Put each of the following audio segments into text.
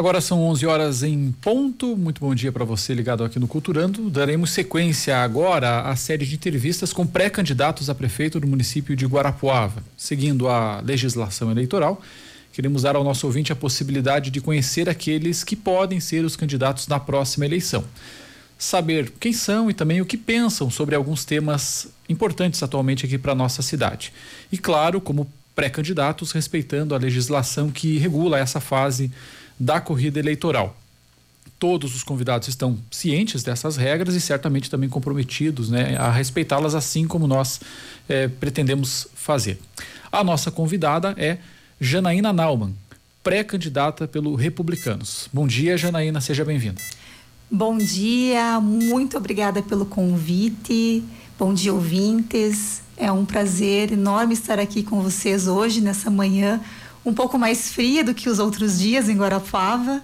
Agora são 11 horas em ponto. Muito bom dia para você ligado aqui no Culturando. Daremos sequência agora à série de entrevistas com pré-candidatos a prefeito do município de Guarapuava. Seguindo a legislação eleitoral, queremos dar ao nosso ouvinte a possibilidade de conhecer aqueles que podem ser os candidatos na próxima eleição. Saber quem são e também o que pensam sobre alguns temas importantes atualmente aqui para nossa cidade. E claro, como pré-candidatos, respeitando a legislação que regula essa fase da corrida eleitoral. Todos os convidados estão cientes dessas regras e certamente também comprometidos né, a respeitá-las, assim como nós eh, pretendemos fazer. A nossa convidada é Janaína Naumann, pré-candidata pelo Republicanos. Bom dia, Janaína, seja bem-vinda. Bom dia, muito obrigada pelo convite. Bom dia, ouvintes. É um prazer enorme estar aqui com vocês hoje, nessa manhã um pouco mais fria do que os outros dias em Guarapava.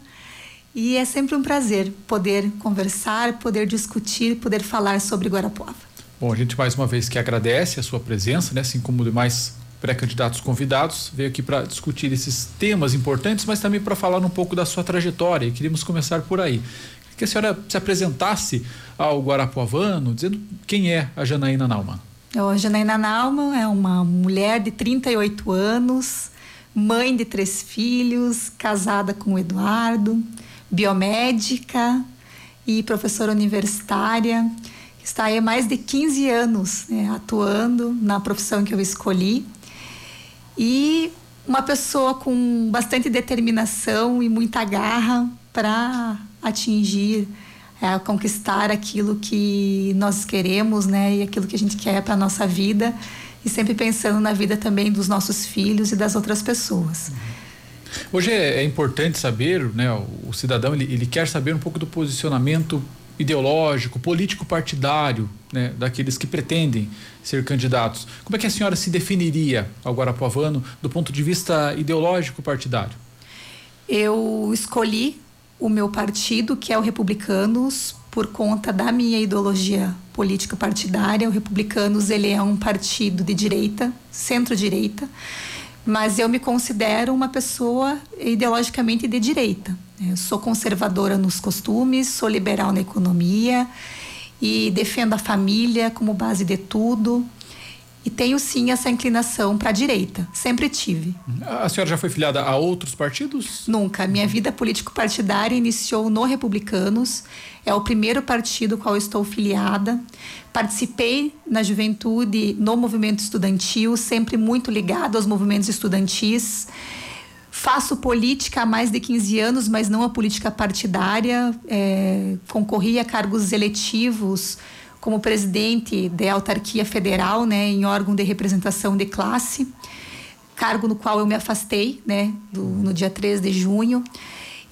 E é sempre um prazer poder conversar, poder discutir, poder falar sobre Guarapuava. Bom, a gente mais uma vez que agradece a sua presença, né? assim como demais pré-candidatos convidados, veio aqui para discutir esses temas importantes, mas também para falar um pouco da sua trajetória. E queríamos começar por aí. Que a senhora se apresentasse ao Guarapuavano, dizendo quem é a Janaína Naumann. A Janaína Naumann é uma mulher de 38 anos, mãe de três filhos, casada com o Eduardo, biomédica e professora universitária. Está aí há mais de 15 anos né, atuando na profissão que eu escolhi. E uma pessoa com bastante determinação e muita garra para atingir, é, conquistar aquilo que nós queremos, né, e aquilo que a gente quer para nossa vida e sempre pensando na vida também dos nossos filhos e das outras pessoas. Hoje é, é importante saber, né, o, o cidadão ele, ele, quer saber um pouco do posicionamento ideológico, político partidário, né, daqueles que pretendem ser candidatos. Como é que a senhora se definiria ao Guarapuavano do ponto de vista ideológico partidário? Eu escolhi o meu partido, que é o Republicanos, por conta da minha ideologia política partidária. O Republicanos ele é um partido de direita, centro-direita, mas eu me considero uma pessoa ideologicamente de direita. Eu sou conservadora nos costumes, sou liberal na economia e defendo a família como base de tudo. E tenho sim essa inclinação para a direita, sempre tive. A senhora já foi filiada a outros partidos? Nunca. Minha vida político-partidária iniciou no Republicanos, é o primeiro partido qual estou filiada. Participei na juventude no movimento estudantil, sempre muito ligado aos movimentos estudantis. Faço política há mais de 15 anos, mas não a política partidária. É, concorri a cargos eletivos como presidente da autarquia federal, né, em órgão de representação de classe, cargo no qual eu me afastei, né, do, no dia 3 de junho.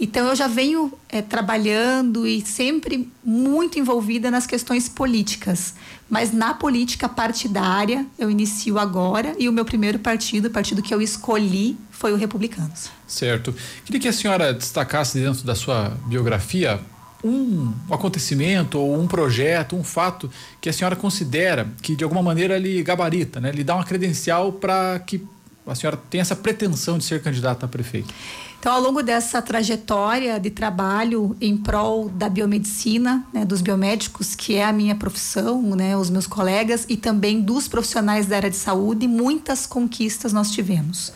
Então eu já venho é, trabalhando e sempre muito envolvida nas questões políticas, mas na política partidária eu inicio agora e o meu primeiro partido, o partido que eu escolhi, foi o Republicanos. Certo. Queria que a senhora destacasse dentro da sua biografia um acontecimento ou um projeto, um fato que a senhora considera que de alguma maneira lhe gabarita, né? lhe dá uma credencial para que a senhora tenha essa pretensão de ser candidata a prefeito? Então, ao longo dessa trajetória de trabalho em prol da biomedicina, né, dos biomédicos, que é a minha profissão, né, os meus colegas, e também dos profissionais da área de saúde, muitas conquistas nós tivemos.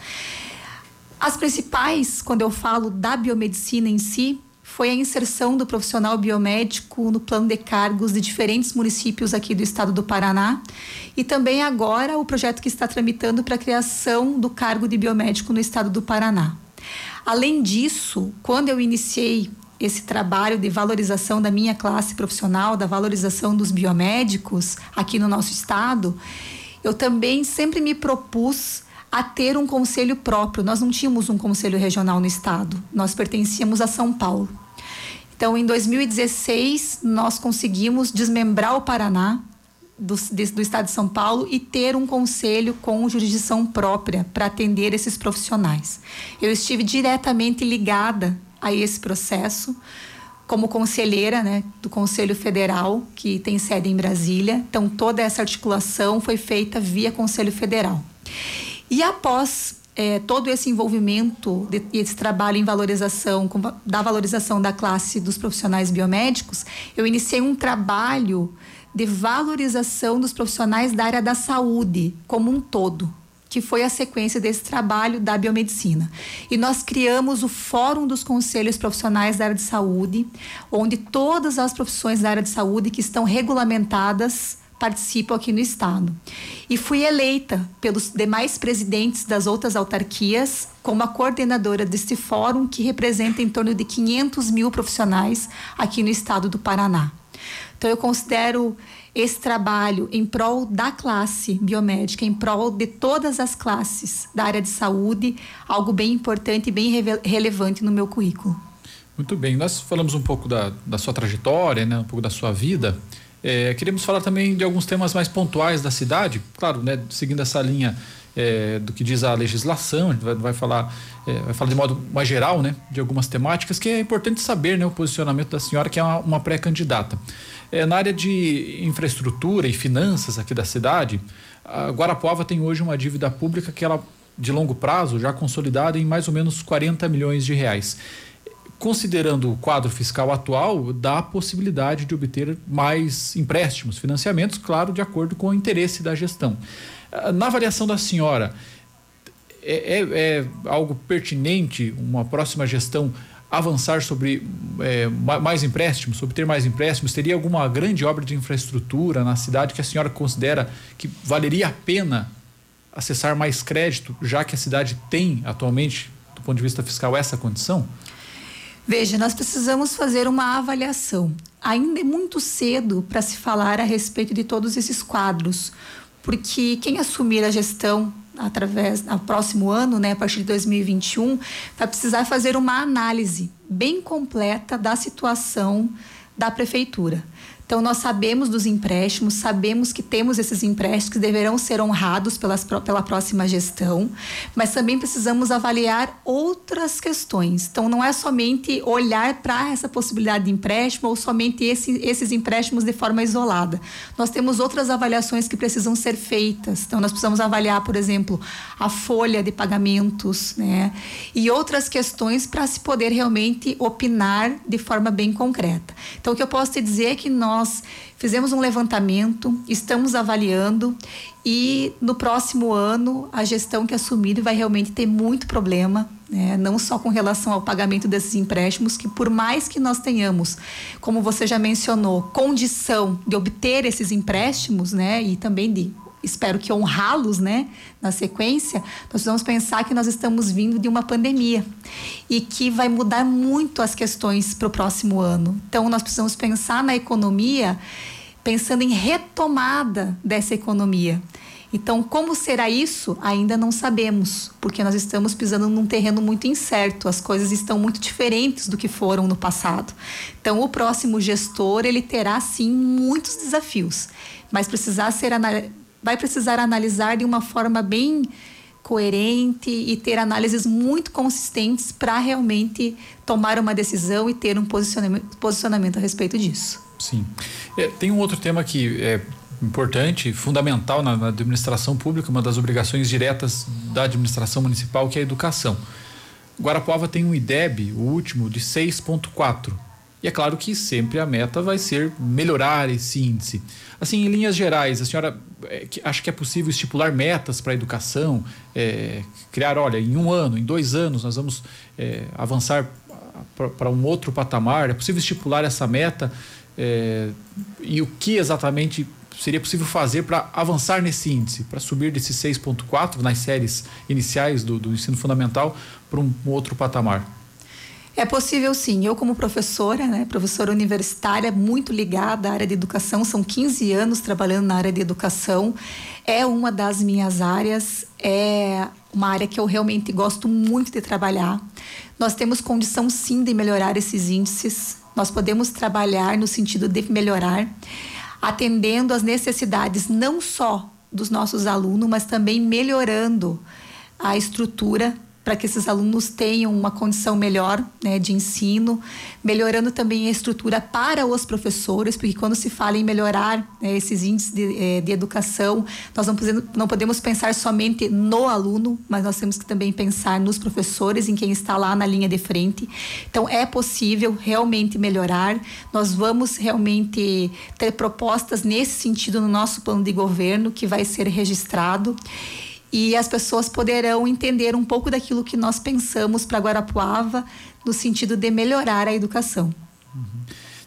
As principais, quando eu falo da biomedicina em si, foi a inserção do profissional biomédico no plano de cargos de diferentes municípios aqui do estado do Paraná e também agora o projeto que está tramitando para a criação do cargo de biomédico no estado do Paraná. Além disso, quando eu iniciei esse trabalho de valorização da minha classe profissional, da valorização dos biomédicos aqui no nosso estado, eu também sempre me propus a ter um conselho próprio. Nós não tínhamos um conselho regional no estado, nós pertencíamos a São Paulo. Então, em 2016, nós conseguimos desmembrar o Paraná do, do, estado de São Paulo e ter um conselho com jurisdição própria para atender esses profissionais. Eu estive diretamente ligada a esse processo como conselheira né, do Conselho Federal, que tem sede em Brasília. Então, toda essa articulação foi feita via Conselho Federal. E após é, todo esse envolvimento de, esse trabalho em valorização com, da valorização da classe dos profissionais biomédicos, eu iniciei um trabalho de valorização dos profissionais da área da saúde como um todo que foi a sequência desse trabalho da biomedicina. E nós criamos o Fórum dos Conselhos Profissionais da área de saúde, onde todas as profissões da área de saúde que estão regulamentadas participam aqui no estado. E fui eleita pelos demais presidentes das outras autarquias como a coordenadora deste fórum, que representa em torno de 500 mil profissionais aqui no estado do Paraná. Então, eu considero esse trabalho em prol da classe biomédica, em prol de todas as classes da área de saúde, algo bem importante e bem relevante no meu currículo. Muito bem, nós falamos um pouco da, da sua trajetória, né, um pouco da sua vida. É, queremos falar também de alguns temas mais pontuais da cidade, claro, né, seguindo essa linha é, do que diz a legislação, a gente vai, vai falar, é, vai falar de modo mais geral, né, de algumas temáticas que é importante saber, né, o posicionamento da senhora que é uma, uma pré-candidata. É, na área de infraestrutura e finanças aqui da cidade, a Guarapuava tem hoje uma dívida pública que ela de longo prazo já consolidada em mais ou menos 40 milhões de reais. Considerando o quadro fiscal atual, dá a possibilidade de obter mais empréstimos, financiamentos, claro, de acordo com o interesse da gestão. Ah, na avaliação da senhora, é, é, é algo pertinente uma próxima gestão avançar sobre é, mais empréstimos, sobre ter mais empréstimos? Teria alguma grande obra de infraestrutura na cidade que a senhora considera que valeria a pena acessar mais crédito, já que a cidade tem atualmente, do ponto de vista fiscal, essa condição? Veja, nós precisamos fazer uma avaliação. Ainda é muito cedo para se falar a respeito de todos esses quadros, porque quem assumir a gestão através no próximo ano, né, a partir de 2021, vai precisar fazer uma análise bem completa da situação da prefeitura. Então, nós sabemos dos empréstimos, sabemos que temos esses empréstimos que deverão ser honrados pelas, pela próxima gestão, mas também precisamos avaliar outras questões. Então, não é somente olhar para essa possibilidade de empréstimo ou somente esse, esses empréstimos de forma isolada. Nós temos outras avaliações que precisam ser feitas. Então, nós precisamos avaliar, por exemplo, a folha de pagamentos, né? E outras questões para se poder realmente opinar de forma bem concreta. Então, o que eu posso te dizer é que nós nós fizemos um levantamento, estamos avaliando e no próximo ano a gestão que assumir vai realmente ter muito problema, né? não só com relação ao pagamento desses empréstimos, que por mais que nós tenhamos, como você já mencionou, condição de obter esses empréstimos, né, e também de espero que honrá-los, né, na sequência, nós precisamos pensar que nós estamos vindo de uma pandemia e que vai mudar muito as questões para o próximo ano. Então, nós precisamos pensar na economia pensando em retomada dessa economia. Então, como será isso? Ainda não sabemos, porque nós estamos pisando num terreno muito incerto, as coisas estão muito diferentes do que foram no passado. Então, o próximo gestor, ele terá sim muitos desafios, mas precisar ser vai precisar analisar de uma forma bem coerente e ter análises muito consistentes para realmente tomar uma decisão e ter um posicionamento, posicionamento a respeito disso. Sim. É, tem um outro tema que é importante, fundamental na, na, administração pública, uma das obrigações diretas da administração municipal, que é a educação. Guarapuava tem um IDEB, o último, de 6,4 e é claro que sempre a meta vai ser melhorar esse índice. Assim, em linhas gerais, a senhora é, que, acha que é possível estipular metas para a educação, é, criar, olha, em um ano, em dois anos, nós vamos é, avançar para um outro patamar? É possível estipular essa meta? É, e o que exatamente seria possível fazer para avançar nesse índice, para subir desse 6,4 nas séries iniciais do, do ensino fundamental para um, um outro patamar? É possível sim. Eu, como professora, né, professora universitária, muito ligada à área de educação, são 15 anos trabalhando na área de educação. É uma das minhas áreas, é uma área que eu realmente gosto muito de trabalhar. Nós temos condição sim de melhorar esses índices. Nós podemos trabalhar no sentido de melhorar, atendendo às necessidades não só dos nossos alunos, mas também melhorando a estrutura para que esses alunos tenham uma condição melhor né, de ensino, melhorando também a estrutura para os professores, porque quando se fala em melhorar né, esses índices de, eh, de, educação, nós não podemos, não podemos pensar somente no aluno, mas nós temos que também pensar nos professores, em quem está lá na linha de frente. Então, é possível realmente melhorar. Nós vamos realmente ter propostas nesse sentido no nosso plano de governo, que vai ser registrado e as pessoas poderão entender um pouco daquilo que nós pensamos para Guarapuava no sentido de melhorar a educação. Uhum.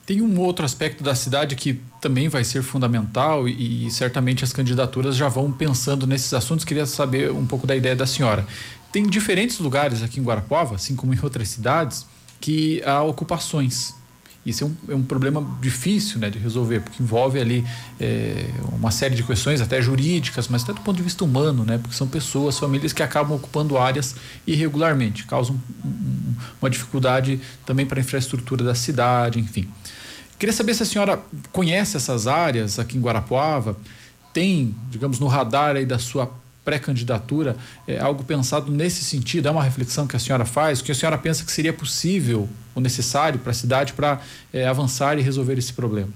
Tem um outro aspecto da cidade que também vai ser fundamental e, e, certamente as candidaturas já vão pensando nesses assuntos. Queria saber um pouco da ideia da senhora. Tem diferentes lugares aqui em Guarapuava, assim como em outras cidades, que há ocupações isso é um, é um problema difícil né, de resolver, porque envolve ali é, uma série de questões, até jurídicas, mas até do ponto de vista humano, né, porque são pessoas, famílias que acabam ocupando áreas irregularmente, causam um, uma dificuldade também para a infraestrutura da cidade, enfim. Queria saber se a senhora conhece essas áreas aqui em Guarapuava, tem, digamos, no radar aí da sua pré-candidatura, é algo pensado nesse sentido? É uma reflexão que a senhora faz? O que a senhora pensa que seria possível ou necessário para a cidade para é, avançar e resolver esse problema?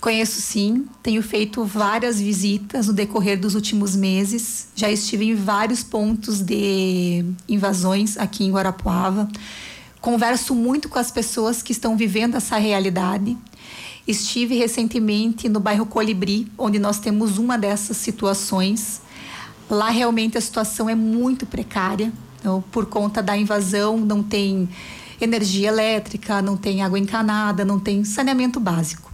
Conheço sim, tenho feito várias visitas no decorrer dos últimos meses. Já estive em vários pontos de invasões aqui em Guarapuava. Converso muito com as pessoas que estão vivendo essa realidade. Estive recentemente no bairro Colibri, onde nós temos uma dessas situações. Lá realmente a situação é muito precária. Então, por conta da invasão, não tem energia elétrica, não tem água encanada, não tem saneamento básico.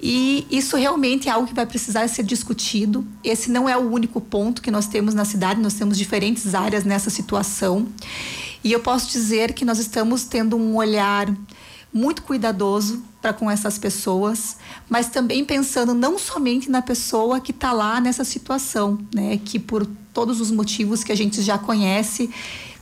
E isso realmente é algo que vai precisar ser discutido. Esse não é o único ponto que nós temos na cidade, nós temos diferentes áreas nessa situação. E eu posso dizer que nós estamos tendo um olhar muito cuidadoso para com essas pessoas, mas também pensando não somente na pessoa que está lá nessa situação, né, que por todos os motivos que a gente já conhece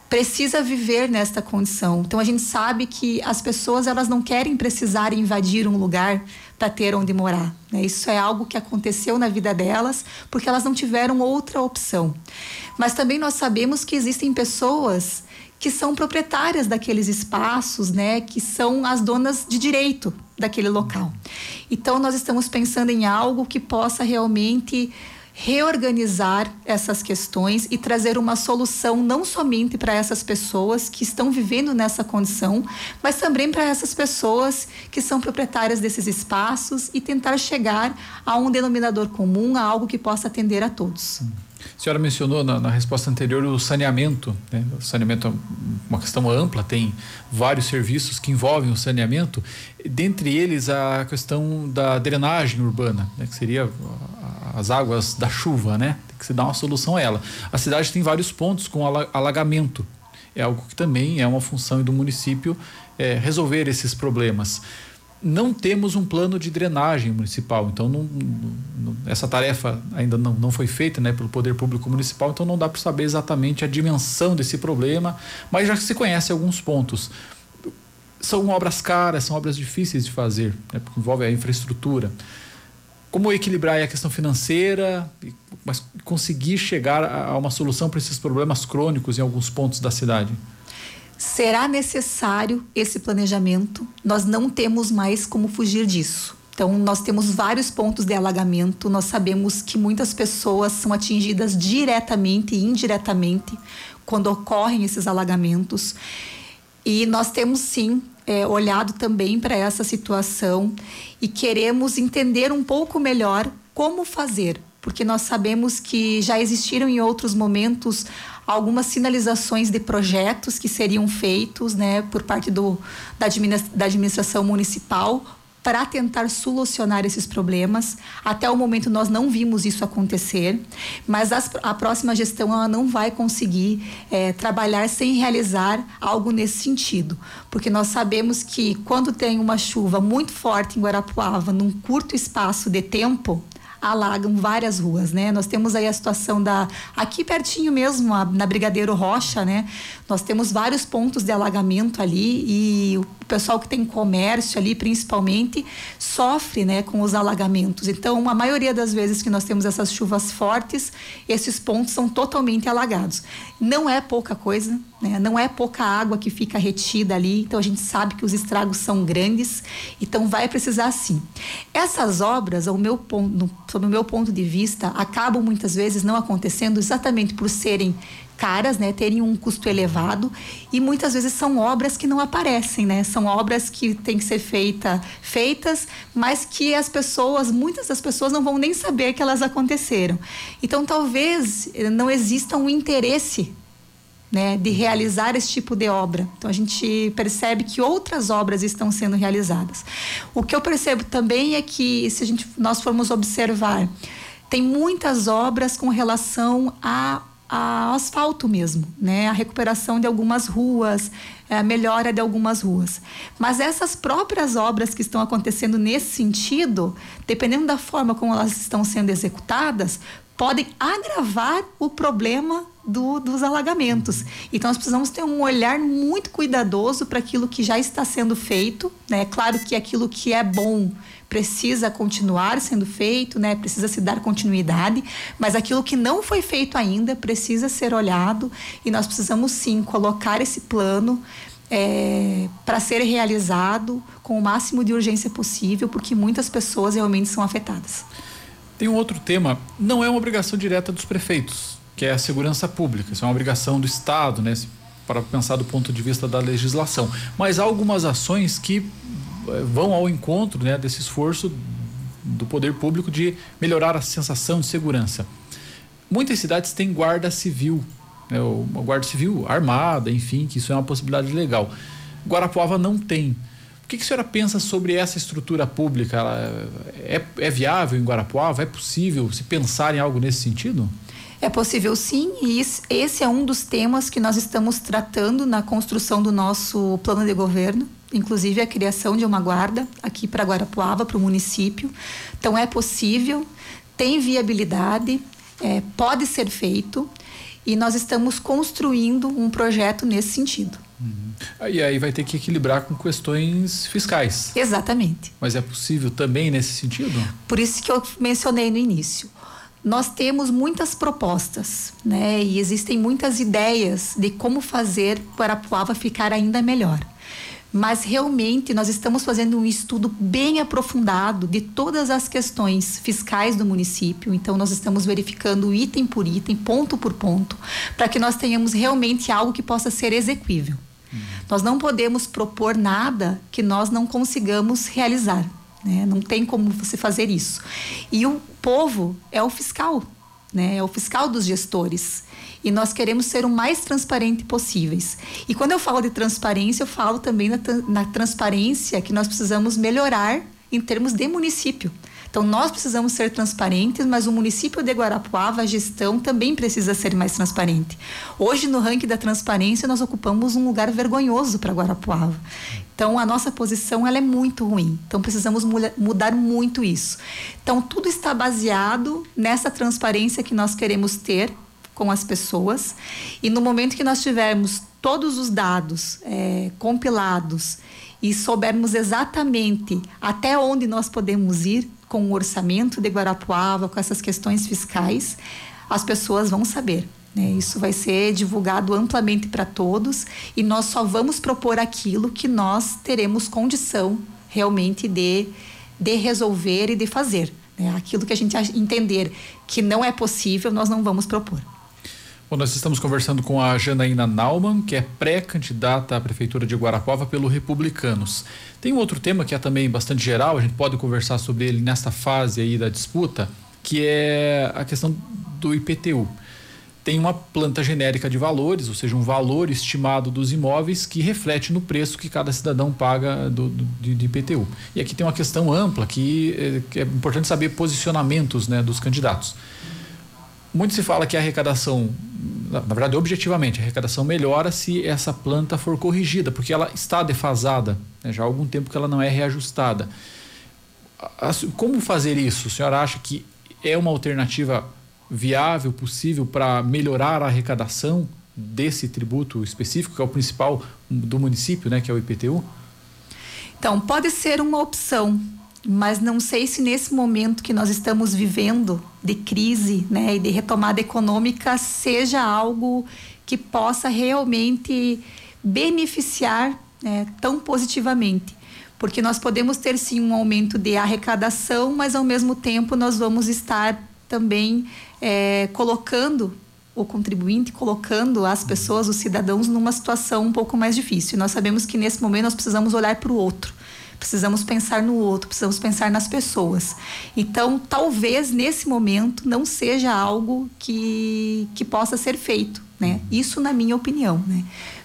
precisa viver nesta condição. Então a gente sabe que as pessoas elas não querem precisar invadir um lugar para ter onde morar. Né? Isso é algo que aconteceu na vida delas porque elas não tiveram outra opção. Mas também nós sabemos que existem pessoas que são proprietárias daqueles espaços, né, que são as donas de direito daquele local. Então nós estamos pensando em algo que possa realmente reorganizar essas questões e trazer uma solução não somente para essas pessoas que estão vivendo nessa condição, mas também para essas pessoas que são proprietárias desses espaços e tentar chegar a um denominador comum, a algo que possa atender a todos. A senhora mencionou na, na resposta anterior o saneamento. Né? O saneamento é uma questão ampla, tem vários serviços que envolvem o saneamento, dentre eles a questão da drenagem urbana, né? que seria as águas da chuva, né? Tem que se dar uma solução a ela. A cidade tem vários pontos com alagamento. É algo que também é uma função do município é, resolver esses problemas não temos um plano de drenagem municipal, então não, não, essa tarefa ainda não, não foi feita né, pelo Poder Público Municipal, então não dá para saber exatamente a dimensão desse problema, mas já se conhece alguns pontos. São obras caras, são obras difíceis de fazer, né, porque envolve a infraestrutura. Como equilibrar a questão financeira, mas conseguir chegar a uma solução para esses problemas crônicos em alguns pontos da cidade? Será necessário esse planejamento, nós não temos mais como fugir disso. Então, nós temos vários pontos de alagamento, nós sabemos que muitas pessoas são atingidas diretamente e indiretamente quando ocorrem esses alagamentos. E nós temos sim é, olhado também para essa situação e queremos entender um pouco melhor como fazer, porque nós sabemos que já existiram em outros momentos algumas sinalizações de projetos que seriam feitos né, por parte do, da, da administração municipal para tentar solucionar esses problemas. Até o momento nós não vimos isso acontecer, mas as, a próxima gestão ela não vai conseguir é, trabalhar sem realizar algo nesse sentido, porque nós sabemos que quando tem uma chuva muito forte em Guarapuava, num curto espaço de tempo, alagam várias ruas, né? Nós temos aí a situação da aqui pertinho mesmo, a, na Brigadeiro Rocha, né? Nós temos vários pontos de alagamento ali e o pessoal que tem comércio ali, principalmente, sofre, né, com os alagamentos. Então, a maioria das vezes que nós temos essas chuvas fortes, esses pontos são totalmente alagados. Não é pouca coisa, Né? Não é pouca água que fica retida ali, então a gente sabe que os estragos são grandes, então vai precisar sim. Essas obras, ao meu ponto, sob o meu ponto de vista, acabam muitas vezes não acontecendo exatamente por serem caras, né, terem um custo elevado e muitas vezes são obras que não aparecem, né? São obras que têm que ser feita, feitas, mas que as pessoas, muitas das pessoas não vão nem saber que elas aconteceram. Então talvez não exista um interesse né, de realizar esse tipo de obra. Então a gente percebe que outras obras estão sendo realizadas. O que eu percebo também é que se a gente nós formos observar, tem muitas obras com relação a asfalto mesmo, né? A recuperação de algumas ruas, a melhora de algumas ruas. Mas essas próprias obras que estão acontecendo nesse sentido, dependendo da forma como elas estão sendo executadas, podem agravar o problema do, dos alagamentos. Então, nós precisamos ter um olhar muito cuidadoso para aquilo que já está sendo feito. Né? Claro que aquilo que é bom precisa continuar sendo feito, né? Precisa se dar continuidade, mas aquilo que não foi feito ainda precisa ser olhado e nós precisamos sim colocar esse plano é, para ser realizado com o máximo de urgência possível, porque muitas pessoas realmente são afetadas. Tem um outro tema, não é uma obrigação direta dos prefeitos, que é a segurança pública. Isso é uma obrigação do Estado, né? Para pensar do ponto de vista da legislação. Mas há algumas ações que eh, vão ao encontro né, desse esforço do poder público de melhorar a sensação de segurança. Muitas cidades têm guarda civil, né, uma guarda civil armada, enfim, que isso é uma possibilidade legal. Guarapuava não tem que, que a senhora pensa sobre essa estrutura pública? Ela é, é viável em Guarapuava? É possível se pensar em algo nesse sentido? É possível sim, e esse é um dos temas que nós estamos tratando na construção do nosso plano de governo, inclusive a criação de uma guarda aqui para Guarapuava, para o município. Então é possível, tem viabilidade, é, pode ser feito e nós estamos construindo um projeto nesse sentido. Uhum. E aí vai ter que equilibrar com questões fiscais. Exatamente. Mas é possível também nesse sentido? Por isso que eu mencionei no início. Nós temos muitas propostas, né? E existem muitas ideias de como fazer Guarapuava ficar ainda melhor mas realmente nós estamos fazendo um estudo bem aprofundado de todas as questões fiscais do município. Então, nós estamos verificando item por item, ponto por ponto, para que nós tenhamos realmente algo que possa ser exequível. Uhum. Nós não podemos propor nada que nós não consigamos realizar. Né? Não tem como você fazer isso. E o povo é o fiscal, né? é o fiscal dos gestores e nós queremos ser o mais transparente possíveis. E quando eu falo de transparência, eu falo também na, na transparência que nós precisamos melhorar em termos de município. Então, nós precisamos ser transparentes, mas o município de Guarapuava, a gestão também precisa ser mais transparente. Hoje, no ranking da transparência, nós ocupamos um lugar vergonhoso para Guarapuava. Então, a nossa posição ela é muito ruim. Então, precisamos mudar muito isso. Então, tudo está baseado nessa transparência que nós queremos ter com as pessoas. E no momento que nós tivermos todos os dados é, compilados e soubermos exatamente até onde nós podemos ir com o orçamento de Guarapuava, com essas questões fiscais, as pessoas vão saber. Né? Isso vai ser divulgado amplamente para todos e nós só vamos propor aquilo que nós teremos condição realmente de, de resolver e de fazer. Né? Aquilo que a gente entender que não é possível, nós não vamos propor. Bom, nós estamos conversando com a Janaína Nauman, que é pré-candidata à Prefeitura de Guarapuava pelo Republicanos. Tem um outro tema que é também bastante geral, a gente pode conversar sobre ele nesta fase aí da disputa, que é a questão do IPTU. Tem uma planta genérica de valores, ou seja, um valor estimado dos imóveis que reflete no preço que cada cidadão paga do, do de, de, IPTU. E aqui tem uma questão ampla que, eh, que é importante saber posicionamentos né, dos candidatos. Muito se fala que a arrecadação, na verdade, objetivamente, a arrecadação melhora se essa planta for corrigida, porque ela está defasada, né? já há algum tempo que ela não é reajustada. Como fazer isso? O senhor acha que é uma alternativa viável, possível para melhorar a arrecadação desse tributo específico, que é o principal do município, né, que é o IPTU? Então, pode ser uma opção, mas não sei se nesse momento que nós estamos vivendo de crise né, e de retomada econômica seja algo que possa realmente beneficiar né, tão positivamente. Porque nós podemos ter sim um aumento de arrecadação, mas ao mesmo tempo nós vamos estar também é, colocando o contribuinte, colocando as pessoas, os cidadãos, numa situação um pouco mais difícil. Nós sabemos que nesse momento nós precisamos olhar para o outro precisamos pensar no outro, precisamos pensar nas pessoas. Então, talvez nesse momento não seja algo que, que possa ser feito, né? Isso na minha opinião, né?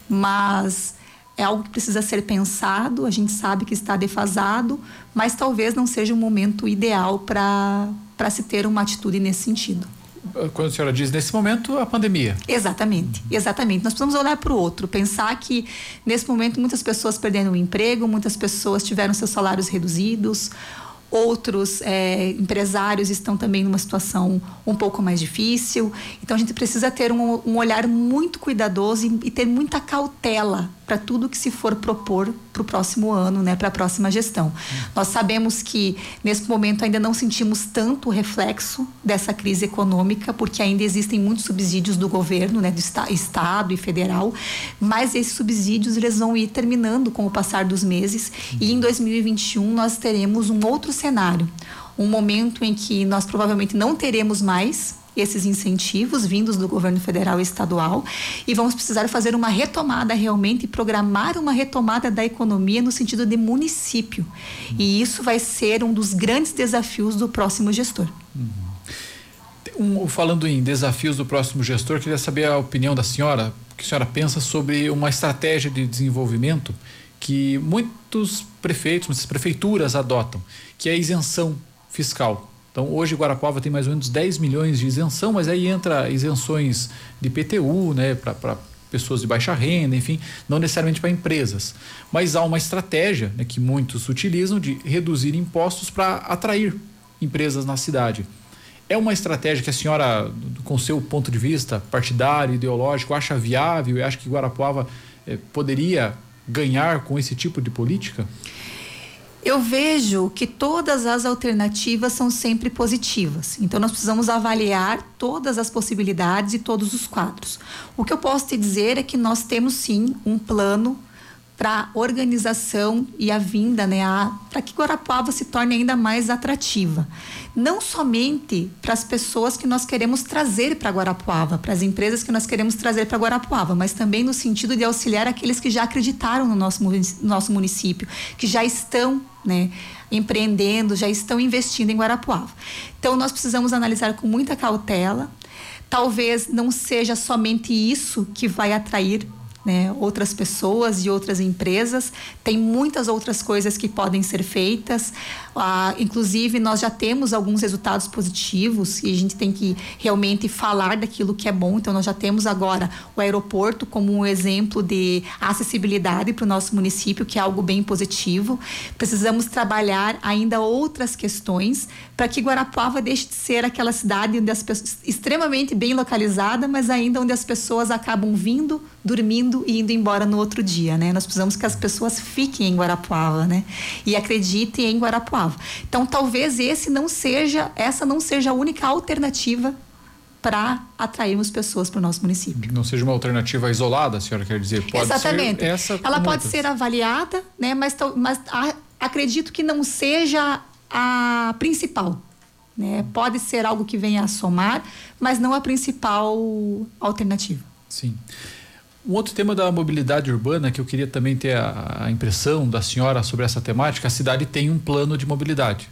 Mas é algo que precisa ser pensado, a gente sabe que está defasado, mas talvez não seja um momento ideal para se ter uma atitude nesse sentido quando a senhora diz nesse momento, a pandemia. Exatamente, exatamente. Nós precisamos olhar para o outro, pensar que nesse momento muitas pessoas perderam o emprego, muitas pessoas tiveram seus salários reduzidos, outros é, empresários estão também numa situação um pouco mais difícil. Então a gente precisa ter um, um olhar muito cuidadoso e, e ter muita cautela para tudo que se for propor para o próximo ano, né, para a próxima gestão. Nós sabemos que nesse momento ainda não sentimos tanto o reflexo dessa crise econômica, porque ainda existem muitos subsídios do governo, né, do esta estado e federal, mas esses subsídios eles vão ir terminando com o passar dos meses e em 2021 nós teremos um outro um momento em que nós provavelmente não teremos mais esses incentivos vindos do governo federal e estadual e vamos precisar fazer uma retomada realmente, programar uma retomada da economia no sentido de município. E isso vai ser um dos grandes desafios do próximo gestor. Uhum. Um, falando em desafios do próximo gestor, queria saber a opinião da senhora, o que a senhora pensa sobre uma estratégia de desenvolvimento que muitos prefeitos, muitas prefeituras adotam, que é a isenção fiscal então, hoje Guarapuava tem mais ou menos 10 milhões de isenção, mas aí entra isenções de PTU, né, para pessoas de baixa renda, enfim, não necessariamente para empresas. Mas há uma estratégia né, que muitos utilizam de reduzir impostos para atrair empresas na cidade. É uma estratégia que a senhora, com seu ponto de vista partidário, ideológico, acha viável e acha que Guarapuava eh, poderia ganhar com esse tipo de política? Eu vejo que todas as alternativas são sempre positivas. Então, nós precisamos avaliar todas as possibilidades e todos os quadros. O que eu posso te dizer é que nós temos sim um plano para organização e a vinda, né, para que Guarapuava se torne ainda mais atrativa. Não somente para as pessoas que nós queremos trazer para Guarapuava, para as empresas que nós queremos trazer para Guarapuava, mas também no sentido de auxiliar aqueles que já acreditaram no nosso, nosso município, que já estão né, empreendendo, já estão investindo em Guarapuava. Então nós precisamos analisar com muita cautela. Talvez não seja somente isso que vai atrair né, outras pessoas e outras empresas. Tem muitas outras coisas que podem ser feitas. Ah, inclusive, nós já temos alguns resultados positivos e a gente tem que realmente falar daquilo que é bom. Então, nós já temos agora o aeroporto como um exemplo de acessibilidade para o nosso município, que é algo bem positivo. Precisamos trabalhar ainda outras questões para que Guarapuava deixe de ser aquela cidade onde as pessoas, extremamente bem localizada, mas ainda onde as pessoas acabam vindo, dormindo e indo embora no outro dia, né? Nós precisamos que as pessoas fiquem em Guarapuava, né? E acreditem em Guarapuava. Então, talvez esse não seja, essa não seja a única alternativa para atrairmos pessoas para o nosso município. Não seja uma alternativa isolada, a senhora quer dizer? Pode Exatamente. Ser essa Ela pode outras. ser avaliada, né? Mas, mas a, acredito que não seja a principal. Né? Pode ser algo que venha a somar, mas não a principal alternativa. Sim. Um outro tema da mobilidade urbana que eu queria também ter a, a, impressão da senhora sobre essa temática, a cidade tem um plano de mobilidade.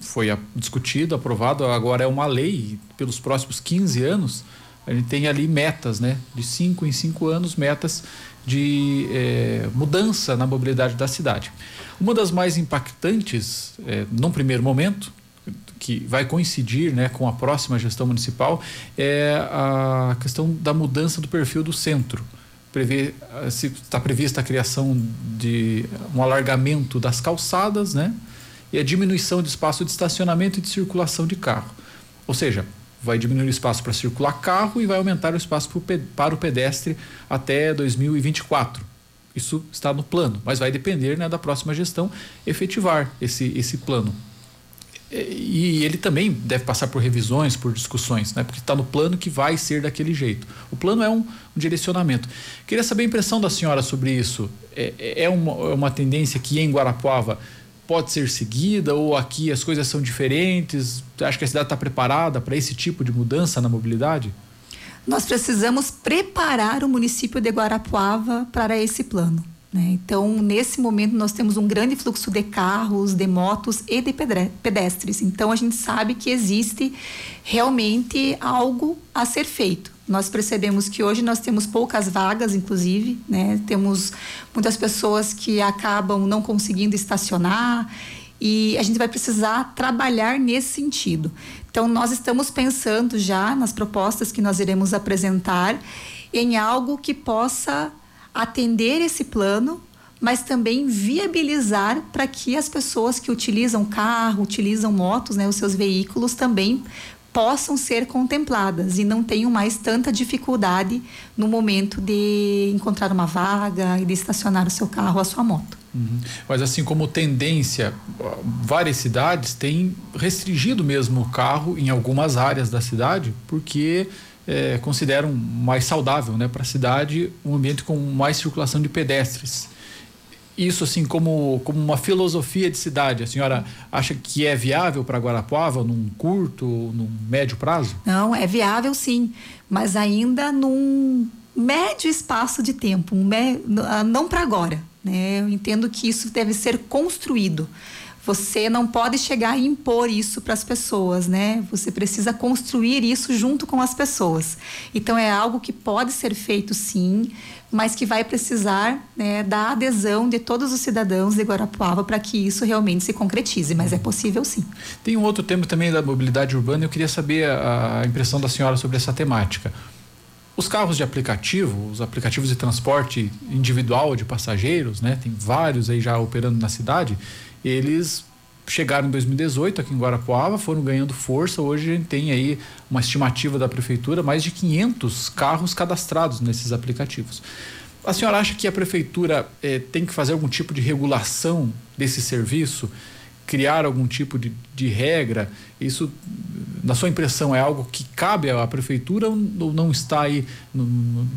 Foi a, discutido, aprovado, agora é uma lei, pelos próximos 15 anos, a gente tem ali metas, né? De 5 em 5 anos, metas de é, mudança na mobilidade da cidade. Uma das mais impactantes, é, num primeiro momento, que vai coincidir né, com a próxima gestão municipal é a questão da mudança do perfil do centro. Prevê, está prevista a criação de um alargamento das calçadas né, e a diminuição de espaço de estacionamento e de circulação de carro. Ou seja, vai diminuir o espaço para circular carro e vai aumentar o espaço para o pedestre até 2024. Isso está no plano, mas vai depender né, da próxima gestão efetivar esse, esse plano e ele também deve passar por revisões, por discussões, né? porque está no plano que vai ser daquele jeito. O plano é um, um direcionamento. Queria saber a impressão da senhora sobre isso. É, é, uma, é uma tendência que em Guarapuava pode ser seguida ou aqui as coisas são diferentes? Acha que a cidade está preparada para esse tipo de mudança na mobilidade? Nós precisamos preparar o município de Guarapuava para esse plano. Né? Então, nesse momento, nós temos um grande fluxo de carros, de motos e de pedestres. Então, a gente sabe que existe realmente algo a ser feito. Nós percebemos que hoje nós temos poucas vagas, inclusive, né? Temos muitas pessoas que acabam não conseguindo estacionar e a gente vai precisar trabalhar nesse sentido. Então, nós estamos pensando já nas propostas que nós iremos apresentar em algo que possa atender esse plano, mas também viabilizar para que as pessoas que utilizam carro, utilizam motos, né, os seus veículos também possam ser contempladas e não tenham mais tanta dificuldade no momento de encontrar uma vaga e de estacionar o seu carro, a sua moto. Uhum. Mas assim como tendência, várias cidades têm restringido mesmo o carro em algumas áreas da cidade, porque é, consideram mais saudável né, para a cidade um ambiente com mais circulação de pedestres isso assim como, como uma filosofia de cidade? A senhora acha que é viável para Guarapuava num curto, num médio prazo? Não, é viável sim, mas ainda num médio espaço de tempo, um. Ah, não para agora. Né? Eu entendo que isso deve ser construído. Você não pode chegar e impor isso para as pessoas, né? Você precisa construir isso junto com as pessoas. Então é algo que pode ser feito sim, mas que vai precisar né, da adesão de todos os cidadãos de Guarapuava para que isso realmente se concretize. Mas é possível sim. Tem um outro tema também da mobilidade urbana. Eu queria saber a, impressão da senhora sobre essa temática. Os carros de aplicativo, os aplicativos de transporte individual de passageiros, né? Tem vários aí já operando na cidade eles chegaram em 2018 aqui em Guarapuava, foram ganhando força. Hoje a gente tem aí uma estimativa da prefeitura, mais de 500 carros cadastrados nesses aplicativos. A senhora acha que a prefeitura eh, tem que fazer algum tipo de regulação desse serviço? Criar algum tipo de, de regra? Isso, na sua impressão, é algo que cabe à prefeitura ou não está aí, no, no,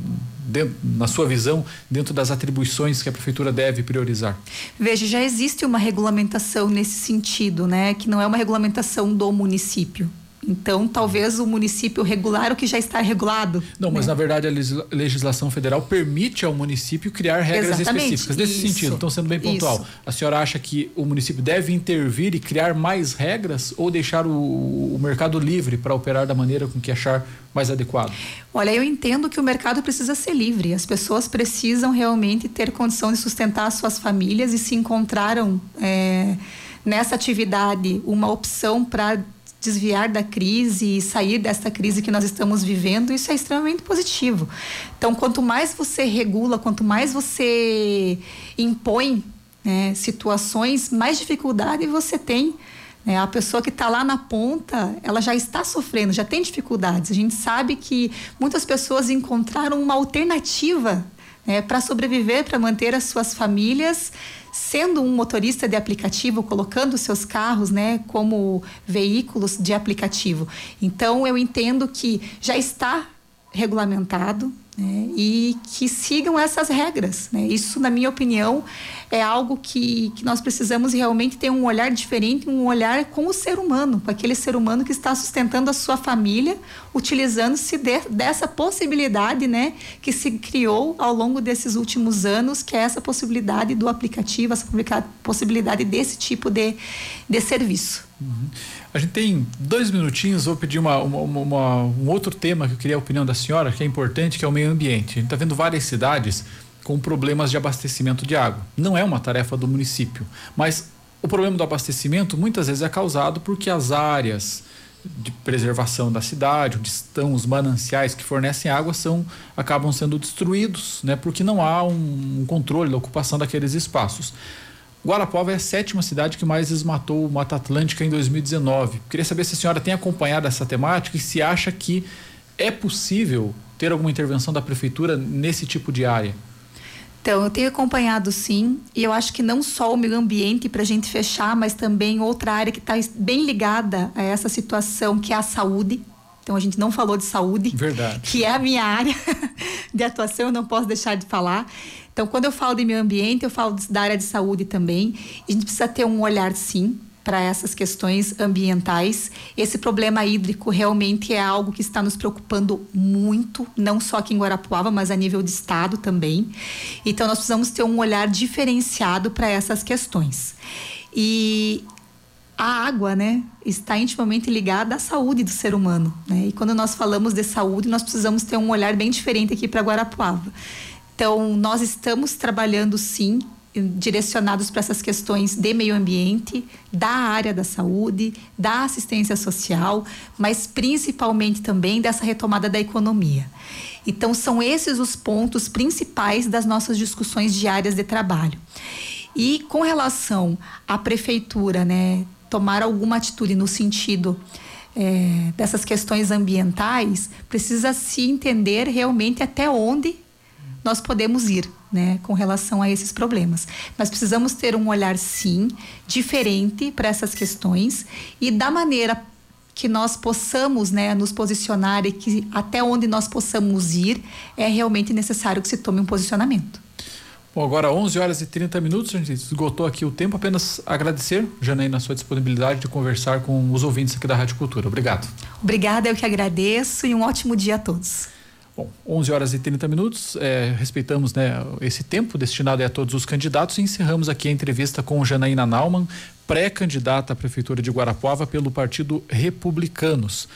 dentro, na sua visão, dentro das atribuições que a prefeitura deve priorizar? Veja, já existe uma regulamentação nesse sentido, né? Que não é uma regulamentação do município. Então, talvez o município regular o que já está regulado. Não, mas né? na verdade a legislação federal permite ao município criar regras Exatamente. específicas. Nesse Isso. sentido, estão sendo bem pontual. Isso. A senhora acha que o município deve intervir e criar mais regras ou deixar o, o mercado livre para operar da maneira com que achar mais adequado? Olha, eu entendo que o mercado precisa ser livre. As pessoas precisam realmente ter condição de sustentar suas famílias e se encontraram é, nessa atividade uma opção para desviar da crise e sair dessa crise que nós estamos vivendo, isso é extremamente positivo. Então, quanto mais você regula, quanto mais você impõe né, situações, mais dificuldade você tem. Né? A pessoa que está lá na ponta, ela já está sofrendo, já tem dificuldades. A gente sabe que muitas pessoas encontraram uma alternativa né, para sobreviver, para manter as suas famílias sendo um motorista de aplicativo, colocando seus carros né, como veículos de aplicativo. Então, eu entendo que já está regulamentado, né, e que sigam essas regras. Né? Isso, na minha opinião, é algo que, que nós precisamos realmente ter um olhar diferente, um olhar com o ser humano, com aquele ser humano que está sustentando a sua família, utilizando-se de, dessa possibilidade né, que se criou ao longo desses últimos anos, que é essa possibilidade do aplicativo, essa possibilidade desse tipo de, de serviço. Uhum. A gente tem dois minutinhos, vou pedir uma, uma, uma, um outro tema que eu queria a opinião da senhora, que é importante, que é o meio ambiente. A gente está vendo várias cidades com problemas de abastecimento de água. Não é uma tarefa do município, mas o problema do abastecimento muitas vezes é causado porque as áreas de preservação da cidade, onde estão os mananciais que fornecem água, são acabam sendo destruídos, né, porque não há um, um controle da ocupação daqueles espaços. Guarapuava é a sétima cidade que mais desmatou Mata Atlântica em 2019. Queria saber se a senhora tem acompanhado essa temática e se acha que é possível ter alguma intervenção da prefeitura nesse tipo de área. Então, eu tenho acompanhado sim, e eu acho que não só o meio ambiente para a gente fechar, mas também outra área que está bem ligada a essa situação, que é a saúde. Então, a gente não falou de saúde, Verdade. que é a minha área de atuação, eu não posso deixar de falar. Então, quando eu falo de meio ambiente, eu falo da área de saúde também. A gente precisa ter um olhar, sim, para essas questões ambientais. Esse problema hídrico realmente é algo que está nos preocupando muito, não só aqui em Guarapuava, mas a nível de estado também. Então nós precisamos ter um olhar diferenciado para essas questões. E a água, né, está intimamente ligada à saúde do ser humano, né? E quando nós falamos de saúde, nós precisamos ter um olhar bem diferente aqui para Guarapuava. Então, nós estamos trabalhando sim direcionados para essas questões de meio ambiente, da área da saúde, da assistência social, mas principalmente também dessa retomada da economia. Então, são esses os pontos principais das nossas discussões diárias de trabalho. E com relação à prefeitura, né, tomar alguma atitude no sentido é, dessas questões ambientais, precisa se entender realmente até onde nós podemos ir né, com relação a esses problemas. Nós precisamos ter um olhar, sim, diferente para essas questões e da maneira que nós possamos né, nos posicionar e que até onde nós possamos ir, é realmente necessário que se tome um posicionamento. Bom, agora 11 horas e 30 minutos, a gente esgotou aqui o tempo. Apenas agradecer, Janaína, a sua disponibilidade de conversar com os ouvintes aqui da Rádio Cultura. Obrigado. Obrigada, eu que agradeço e um ótimo dia a todos. Bom, 11 horas e 30 minutos, é, respeitamos né, esse tempo destinado a todos os candidatos e encerramos aqui a entrevista com Janaína Naumann, pré-candidata à Prefeitura de Guarapuava pelo Partido Republicanos.